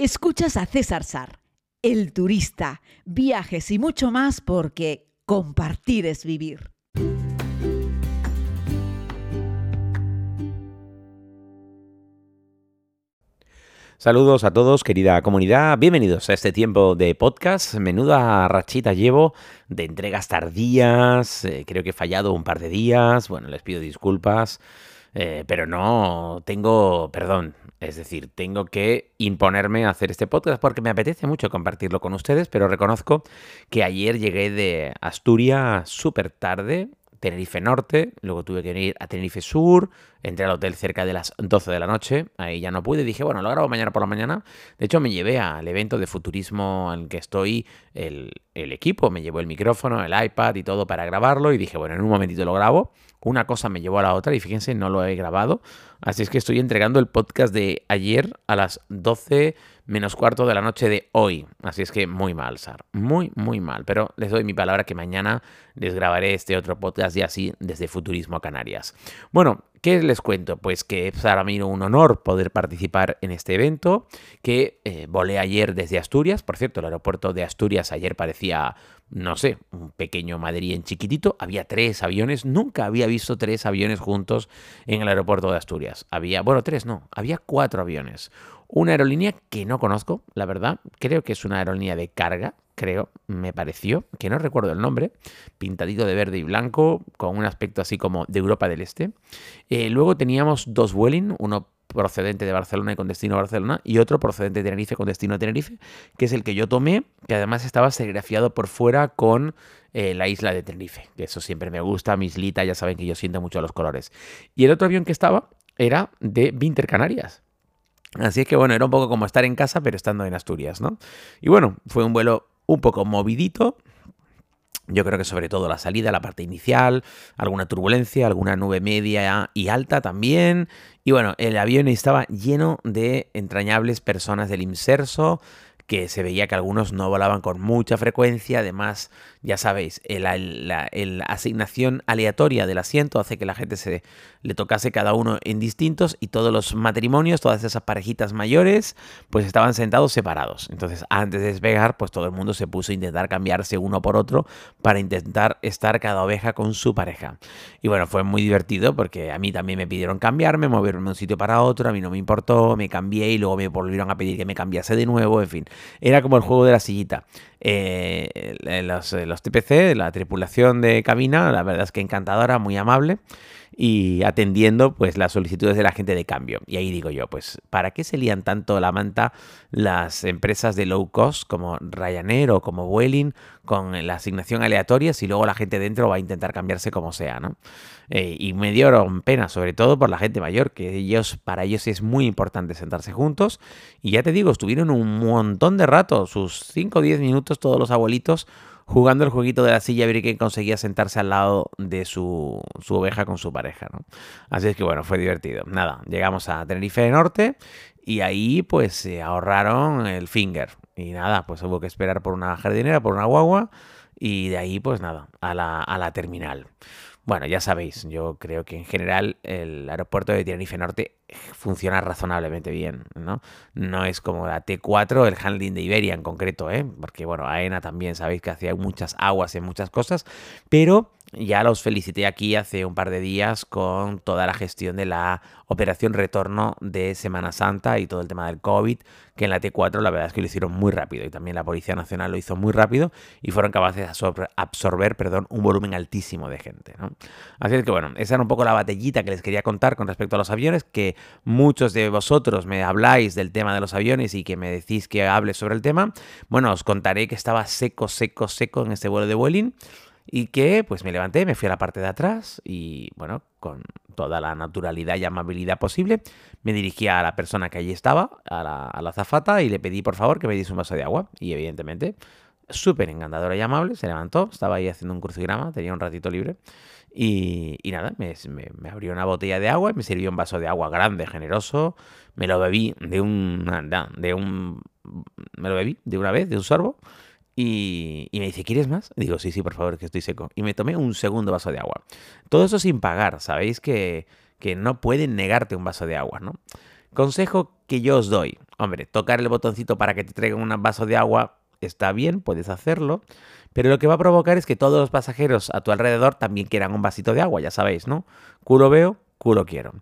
Escuchas a César Sar, el turista, viajes y mucho más porque compartir es vivir. Saludos a todos, querida comunidad. Bienvenidos a este tiempo de podcast. Menuda rachita llevo de entregas tardías. Eh, creo que he fallado un par de días. Bueno, les pido disculpas. Eh, pero no tengo, perdón, es decir, tengo que imponerme a hacer este podcast porque me apetece mucho compartirlo con ustedes, pero reconozco que ayer llegué de Asturias súper tarde, Tenerife Norte, luego tuve que ir a Tenerife Sur, entré al hotel cerca de las 12 de la noche, ahí ya no pude, dije, bueno, lo grabo mañana por la mañana. De hecho, me llevé al evento de futurismo en que estoy el, el equipo, me llevó el micrófono, el iPad y todo para grabarlo y dije, bueno, en un momentito lo grabo. Una cosa me llevó a la otra y fíjense, no lo he grabado. Así es que estoy entregando el podcast de ayer a las 12 menos cuarto de la noche de hoy. Así es que muy mal, Sar. Muy, muy mal. Pero les doy mi palabra que mañana les grabaré este otro podcast y así desde Futurismo Canarias. Bueno, ¿Qué les cuento? Pues que para mí un honor poder participar en este evento, que eh, volé ayer desde Asturias. Por cierto, el aeropuerto de Asturias ayer parecía, no sé, un pequeño Madrid en chiquitito. Había tres aviones, nunca había visto tres aviones juntos en el aeropuerto de Asturias. Había, bueno, tres no, había cuatro aviones. Una aerolínea que no conozco, la verdad, creo que es una aerolínea de carga, creo, me pareció, que no recuerdo el nombre, pintadito de verde y blanco, con un aspecto así como de Europa del Este. Eh, luego teníamos dos Vueling, uno procedente de Barcelona y con destino a Barcelona, y otro procedente de Tenerife con destino a Tenerife, que es el que yo tomé, que además estaba serigrafiado por fuera con eh, la isla de Tenerife, que eso siempre me gusta, mi islita, ya saben que yo siento mucho los colores. Y el otro avión que estaba era de Vinter Canarias. Así es que bueno, era un poco como estar en casa, pero estando en Asturias, ¿no? Y bueno, fue un vuelo un poco movidito. Yo creo que sobre todo la salida, la parte inicial, alguna turbulencia, alguna nube media y alta también. Y bueno, el avión estaba lleno de entrañables personas del inserso que se veía que algunos no volaban con mucha frecuencia, además, ya sabéis, la, asignación aleatoria del asiento hace que la gente se le tocase cada uno en distintos y todos los matrimonios, todas esas parejitas mayores, pues estaban sentados separados. Entonces, antes de despegar, pues todo el mundo se puso a intentar cambiarse uno por otro para intentar estar cada oveja con su pareja. Y bueno, fue muy divertido porque a mí también me pidieron cambiarme, moverme de un sitio para otro, a mí no me importó, me cambié y luego me volvieron a pedir que me cambiase de nuevo, en fin. Era como el juego de la sillita. Eh, los, los TPC, la tripulación de cabina, la verdad es que encantadora, muy amable y atendiendo pues las solicitudes de la gente de cambio. Y ahí digo yo, pues ¿para qué se lían tanto la manta las empresas de low cost como Ryanair o como Vueling con la asignación aleatoria si luego la gente dentro va a intentar cambiarse como sea, ¿no? Eh, y me dieron pena, sobre todo por la gente mayor, que ellos, para ellos es muy importante sentarse juntos. Y ya te digo, estuvieron un montón de rato, sus 5 o 10 minutos todos los abuelitos jugando el jueguito de la silla a ver quién conseguía sentarse al lado de su, oveja con su pareja, ¿no? Así es que bueno, fue divertido. Nada, llegamos a Tenerife Norte y ahí pues se ahorraron el finger. Y nada, pues hubo que esperar por una jardinera, por una guagua y de ahí pues nada, a la, a la terminal. Bueno, ya sabéis, yo creo que en general el aeropuerto de Tenerife Norte funciona razonablemente bien, ¿no? No es como la T4, el handling de Iberia en concreto, ¿eh? Porque, bueno, AENA también sabéis que hacía muchas aguas en muchas cosas, pero ya los felicité aquí hace un par de días con toda la gestión de la operación retorno de Semana Santa y todo el tema del COVID, que en la T4 la verdad es que lo hicieron muy rápido y también la Policía Nacional lo hizo muy rápido y fueron capaces de absorber perdón, un volumen altísimo de gente. ¿no? Así es que bueno, esa era un poco la batallita que les quería contar con respecto a los aviones, que muchos de vosotros me habláis del tema de los aviones y que me decís que hable sobre el tema. Bueno, os contaré que estaba seco, seco, seco en este vuelo de Vueling y que pues me levanté, me fui a la parte de atrás y bueno, con toda la naturalidad y amabilidad posible, me dirigí a la persona que allí estaba, a la, a la azafata, y le pedí por favor que me diese un vaso de agua. Y evidentemente, súper encantadora y amable, se levantó, estaba ahí haciendo un crucigrama, tenía un ratito libre. Y, nada, me, abrió una botella de agua y me sirvió un vaso de agua grande, generoso. Me lo bebí de un, de un, me lo bebí de una vez, de un sorbo. Y, me dice, ¿quieres más? Digo, sí, sí, por favor, que estoy seco. Y me tomé un segundo vaso de agua. Todo eso sin pagar. Sabéis que, que no pueden negarte un vaso de agua, ¿no? Consejo que yo os doy. Hombre, tocar el botoncito para que te traigan un vaso de agua está bien, puedes hacerlo. Pero lo que va a provocar es que todos los pasajeros a tu alrededor también quieran un vasito de agua, ya sabéis, ¿no? Culo veo, culo quiero.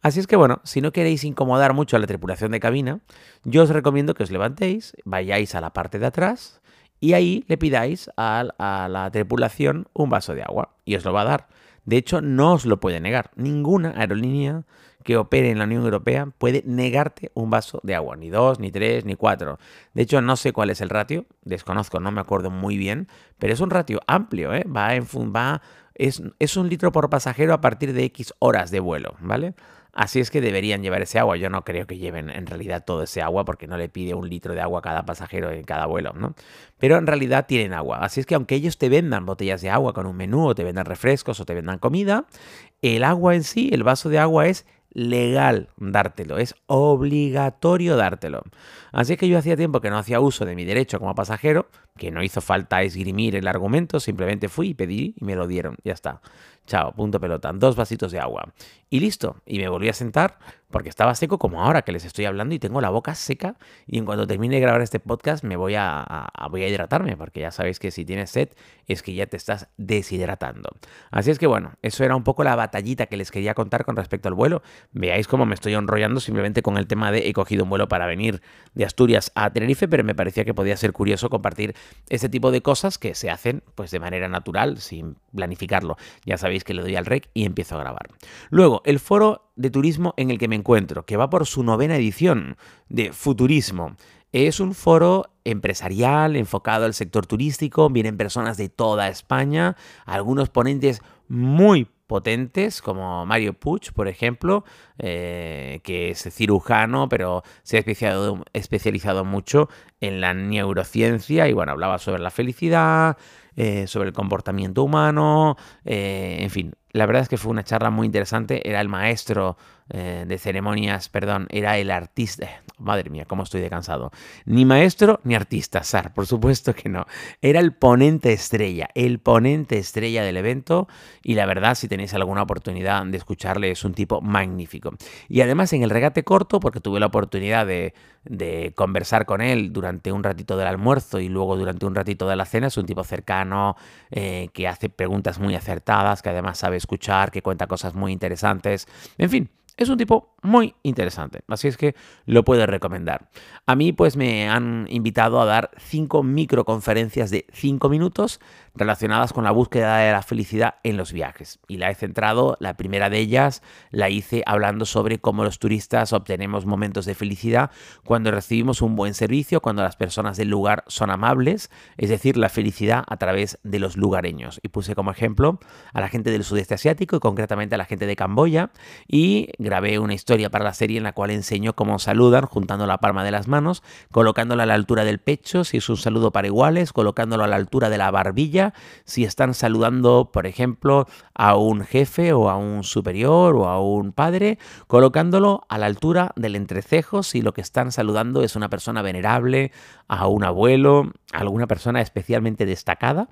Así es que bueno, si no queréis incomodar mucho a la tripulación de cabina, yo os recomiendo que os levantéis, vayáis a la parte de atrás y ahí le pidáis a, a la tripulación un vaso de agua y os lo va a dar. De hecho, no os lo puede negar. Ninguna aerolínea que opere en la Unión Europea puede negarte un vaso de agua, ni dos, ni tres, ni cuatro. De hecho, no sé cuál es el ratio, desconozco, no me acuerdo muy bien, pero es un ratio amplio, ¿eh? Va en va, es, es un litro por pasajero a partir de X horas de vuelo, ¿vale? Así es que deberían llevar ese agua. Yo no creo que lleven en realidad todo ese agua porque no le pide un litro de agua a cada pasajero en cada vuelo, ¿no? Pero en realidad tienen agua. Así es que aunque ellos te vendan botellas de agua con un menú o te vendan refrescos o te vendan comida, el agua en sí, el vaso de agua es legal dártelo, es obligatorio dártelo. Así que yo hacía tiempo que no hacía uso de mi derecho como pasajero, que no hizo falta esgrimir el argumento, simplemente fui y pedí y me lo dieron, ya está. Chao, punto pelota, dos vasitos de agua. Y listo, y me volví a sentar porque estaba seco como ahora que les estoy hablando y tengo la boca seca y en cuanto termine de grabar este podcast me voy a, voy a hidratarme porque ya sabéis que si tienes sed es que ya te estás deshidratando. Así es que bueno, eso era un poco la batallita que les quería contar con respecto al vuelo. Veáis cómo me estoy enrollando simplemente con el tema de he cogido un vuelo para venir de Asturias a Tenerife, pero me parecía que podía ser curioso compartir ese tipo de cosas que se hacen pues de manera natural, sin planificarlo. Ya sabéis que le doy al rec y empiezo a grabar. Luego, el foro de turismo en el que me encuentro, que va por su novena edición de Futurismo. Es un foro empresarial enfocado al sector turístico, vienen personas de toda España, algunos ponentes muy potentes como Mario Puch, por ejemplo, eh, que es cirujano, pero se ha especializado, mucho en la neurociencia y bueno, hablaba sobre la felicidad, eh, sobre el comportamiento humano, eh, en fin, la verdad es que fue una charla muy interesante, era el maestro de ceremonias, perdón, era el artista. Madre mía, cómo estoy de cansado. Ni maestro ni artista, Sar, por supuesto que no. Era el ponente estrella, el ponente estrella del evento. Y la verdad, si tenéis alguna oportunidad de escucharle, es un tipo magnífico. Y además, en el regate corto, porque tuve la oportunidad de, conversar con él durante un ratito del almuerzo y luego durante un ratito de la cena, es un tipo cercano, eh, que hace preguntas muy acertadas, que además sabe escuchar, que cuenta cosas muy interesantes. En fin, es un tipo muy interesante, así es que lo puedo recomendar. A mí pues me han invitado a dar cinco microconferencias de cinco minutos relacionadas con la búsqueda de la felicidad en los viajes. Y la he centrado, la primera de ellas la hice hablando sobre cómo los turistas obtenemos momentos de felicidad cuando recibimos un buen servicio, cuando las personas del lugar son amables, es decir, la felicidad a través de los lugareños. Y puse como ejemplo a la gente del sudeste asiático y concretamente a la gente de Camboya y grabé una historia para la serie en la cual enseño cómo saludan juntando la palma de las manos, colocándola a la altura del pecho, si es un saludo para iguales, colocándolo a la altura de la barbilla, si están saludando, por ejemplo, a un jefe o a un superior o a un padre, colocándolo a la altura del entrecejo si lo que están saludando es una persona venerable, a un abuelo, alguna persona especialmente destacada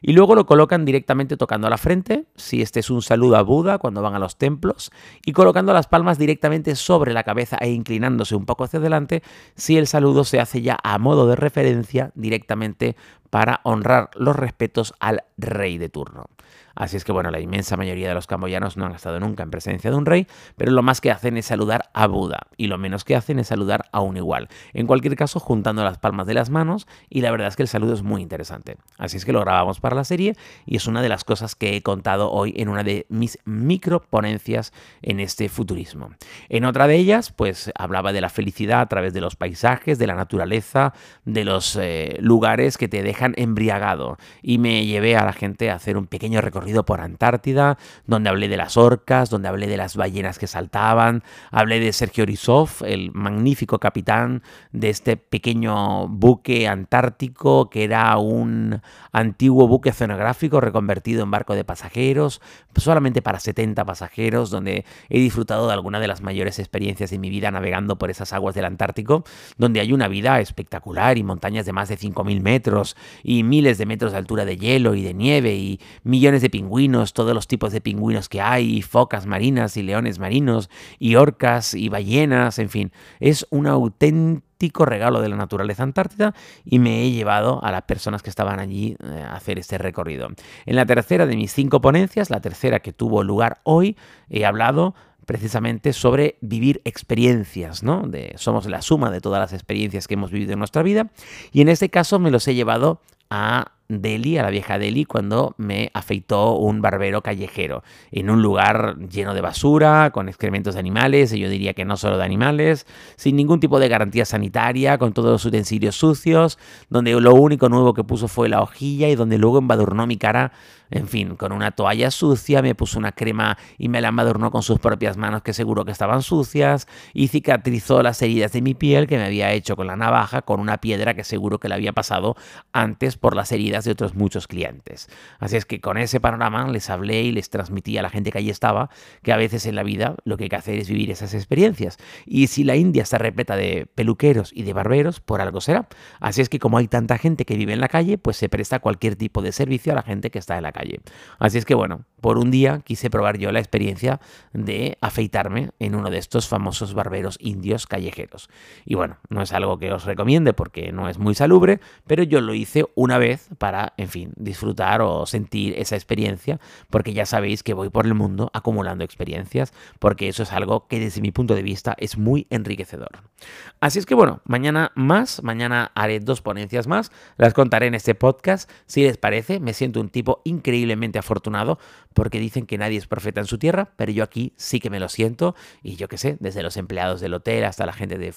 y luego lo colocan directamente tocando a la frente, si este es un saludo a Buda cuando van a los templos, y colocando las palmas directamente sobre la cabeza e inclinándose un poco hacia adelante, si el saludo se hace ya a modo de referencia directamente para honrar los respetos al rey de turno. Así es que bueno, la inmensa mayoría de los camboyanos no han estado nunca en presencia de un rey, pero lo más que hacen es saludar a Buda y lo menos que hacen es saludar a un igual. En cualquier caso, juntando las palmas de las manos y la verdad es que el saludo es muy interesante. Así es que lo grabamos para la serie y es una de las cosas que he contado hoy en una de mis micro ponencias en este futurismo. En otra de ellas, pues hablaba de la felicidad a través de los paisajes, de la naturaleza, de los eh, lugares que te dejan embriagado y me llevé a la gente a hacer un pequeño recorrido por Antártida, donde hablé de las orcas, donde hablé de las ballenas que saltaban, hablé de Sergio Orizov, el magnífico capitán de este pequeño buque antártico que era un antiguo buque oceanográfico reconvertido en barco de pasajeros, solamente para 70 pasajeros, donde he disfrutado de alguna de las mayores experiencias de mi vida navegando por esas aguas del Antártico, donde hay una vida espectacular y montañas de más de 5.000 metros y miles de metros de altura de hielo y de nieve y millones de pingüinos, todos los tipos de pingüinos que hay, focas marinas y leones marinos y orcas y ballenas, en fin, es un auténtico regalo de la naturaleza antártida y me he llevado a las personas que estaban allí eh, a hacer este recorrido. En la tercera de mis cinco ponencias, la tercera que tuvo lugar hoy, he hablado precisamente sobre vivir experiencias, ¿no? De, somos la suma de todas las experiencias que hemos vivido en nuestra vida y en este caso me los he llevado a Delhi, a la vieja Delhi, cuando me afeitó un barbero callejero, en un lugar lleno de basura, con excrementos de animales, y yo diría que no solo de animales, sin ningún tipo de garantía sanitaria, con todos los utensilios sucios, donde lo único nuevo que puso fue la hojilla y donde luego embadurnó mi cara en fin, con una toalla sucia, me puso una crema y me la embadurnó con sus propias manos que seguro que estaban sucias y cicatrizó las heridas de mi piel que me había hecho con la navaja con una piedra que seguro que le había pasado antes por las heridas de otros muchos clientes. Así es que con ese panorama les hablé y les transmití a la gente que allí estaba que a veces en la vida lo que hay que hacer es vivir esas experiencias. Y si la India está repleta de peluqueros y de barberos, por algo será. Así es que como hay tanta gente que vive en la calle, pues se presta cualquier tipo de servicio a la gente que está en la calle. Así es que bueno, por un día quise probar yo la experiencia de afeitarme en uno de estos famosos barberos indios callejeros. Y bueno, no es algo que os recomiende porque no es muy salubre, pero yo lo hice una vez para, en fin, disfrutar o sentir esa experiencia, porque ya sabéis que voy por el mundo acumulando experiencias, porque eso es algo que desde mi punto de vista es muy enriquecedor. Así es que bueno, mañana más, mañana haré dos ponencias más, las contaré en este podcast, si les parece, me siento un tipo increíble increíblemente afortunado porque dicen que nadie es profeta en su tierra, pero yo aquí sí que me lo siento y yo qué sé, desde los empleados del hotel hasta la gente de,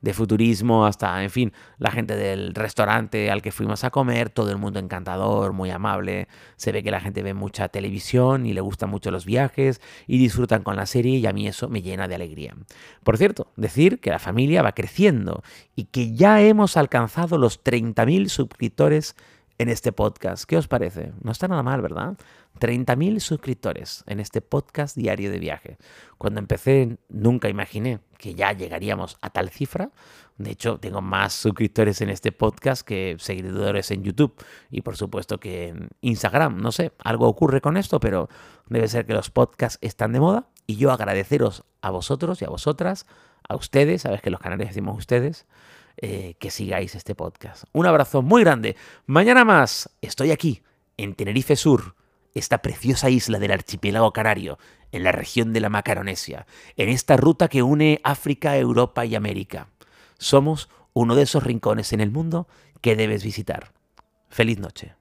de futurismo, hasta, en fin, la gente del restaurante al que fuimos a comer, todo el mundo encantador, muy amable, se ve que la gente ve mucha televisión y le gustan mucho los viajes y disfrutan con la serie y a mí eso me llena de alegría. Por cierto, decir que la familia va creciendo y que ya hemos alcanzado los 30.000 suscriptores en este podcast. ¿Qué os parece? No está nada mal, ¿verdad? 30.000 suscriptores en este podcast diario de viaje. Cuando empecé nunca imaginé que ya llegaríamos a tal cifra. De hecho, tengo más suscriptores en este podcast que seguidores en YouTube y por supuesto que en Instagram. No sé, algo ocurre con esto, pero debe ser que los podcasts están de moda y yo agradeceros a vosotros y a vosotras, a ustedes, sabes que los canales decimos ustedes, eh, que sigáis este podcast. Un abrazo muy grande. Mañana más estoy aquí, en Tenerife Sur, esta preciosa isla del archipiélago canario, en la región de la Macaronesia, en esta ruta que une África, Europa y América. Somos uno de esos rincones en el mundo que debes visitar. Feliz noche.